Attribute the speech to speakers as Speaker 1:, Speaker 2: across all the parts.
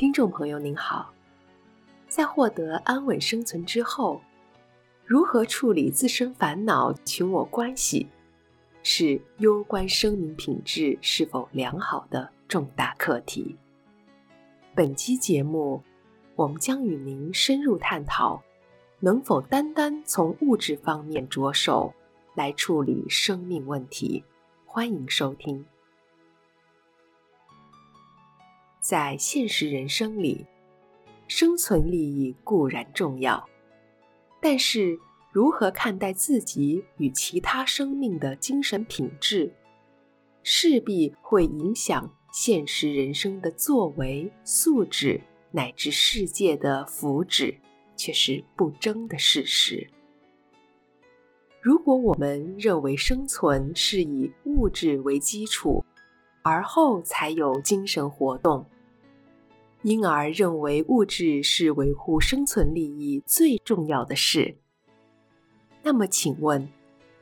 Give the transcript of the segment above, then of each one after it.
Speaker 1: 听众朋友您好，在获得安稳生存之后，如何处理自身烦恼、群我关系，是攸关生命品质是否良好的重大课题。本期节目，我们将与您深入探讨，能否单单从物质方面着手来处理生命问题。欢迎收听。在现实人生里，生存利益固然重要，但是如何看待自己与其他生命的精神品质，势必会影响现实人生的作为、素质乃至世界的福祉，却是不争的事实。如果我们认为生存是以物质为基础，而后才有精神活动，因而认为物质是维护生存利益最重要的事。那么，请问，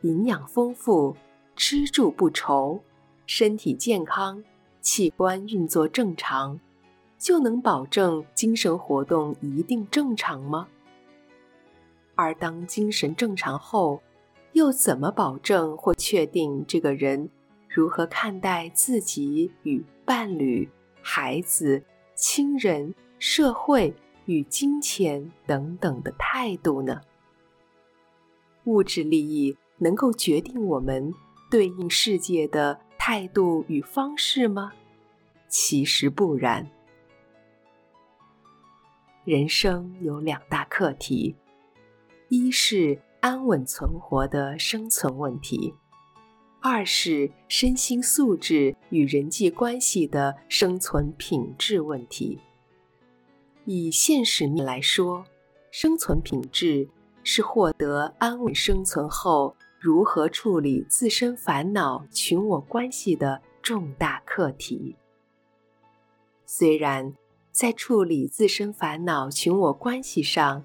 Speaker 1: 营养丰富、吃住不愁、身体健康、器官运作正常，就能保证精神活动一定正常吗？而当精神正常后，又怎么保证或确定这个人如何看待自己与伴侣、孩子、亲人、社会与金钱等等的态度呢？物质利益能够决定我们对应世界的态度与方式吗？其实不然。人生有两大课题，一是，安稳存活的生存问题，二是身心素质与人际关系的生存品质问题。以现实面来说，生存品质是获得安稳生存后如何处理自身烦恼、群我关系的重大课题。虽然在处理自身烦恼、群我关系上，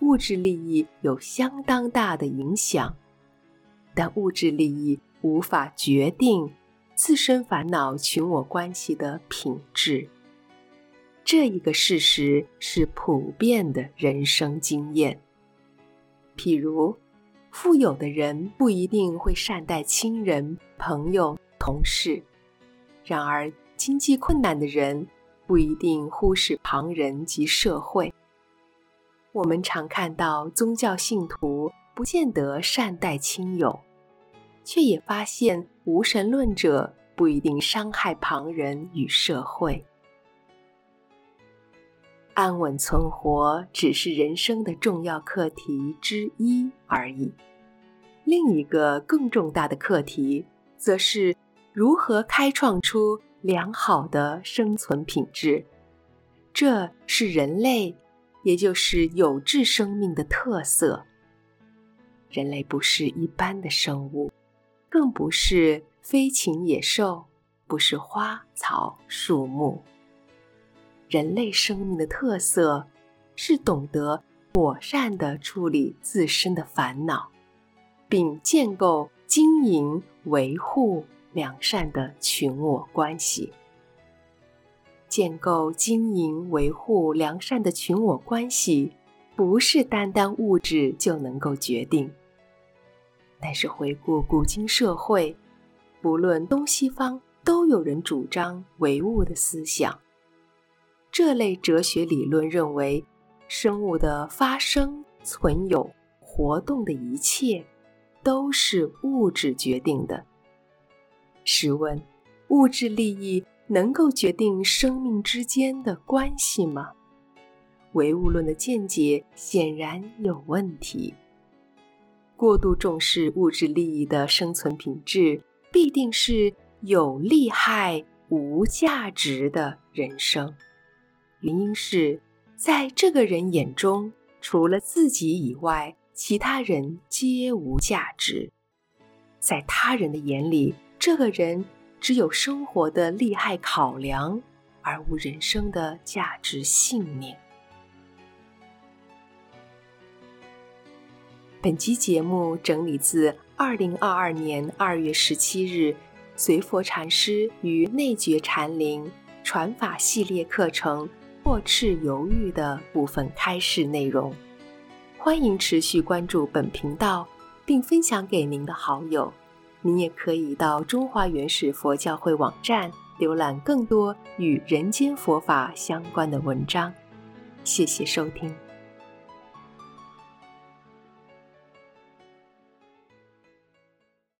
Speaker 1: 物质利益有相当大的影响，但物质利益无法决定自身烦恼群我关系的品质。这一个事实是普遍的人生经验。譬如，富有的人不一定会善待亲人、朋友、同事；然而，经济困难的人不一定忽视旁人及社会。我们常看到宗教信徒不见得善待亲友，却也发现无神论者不一定伤害旁人与社会。安稳存活只是人生的重要课题之一而已，另一个更重大的课题，则是如何开创出良好的生存品质。这是人类。也就是有志生命的特色。人类不是一般的生物，更不是飞禽野兽，不是花草树木。人类生命的特色是懂得妥善的处理自身的烦恼，并建构、经营、维护良善的群我关系。建构、经营、维护良善的群我关系，不是单单物质就能够决定。但是回顾古今社会，不论东西方，都有人主张唯物的思想。这类哲学理论认为，生物的发生、存有、活动的一切，都是物质决定的。试问，物质利益，能够决定生命之间的关系吗？唯物论的见解显然有问题。过度重视物质利益的生存品质，必定是有利害无价值的人生。原因是，在这个人眼中，除了自己以外，其他人皆无价值。在他人的眼里，这个人。只有生活的利害考量，而无人生的价值信念。本集节目整理自二零二二年二月十七日随佛禅师于内觉禅林传法系列课程《破斥犹豫的部分开示内容。欢迎持续关注本频道，并分享给您的好友。您也可以到中华原始佛教会网站浏览更多与人间佛法相关的文章。谢谢收听。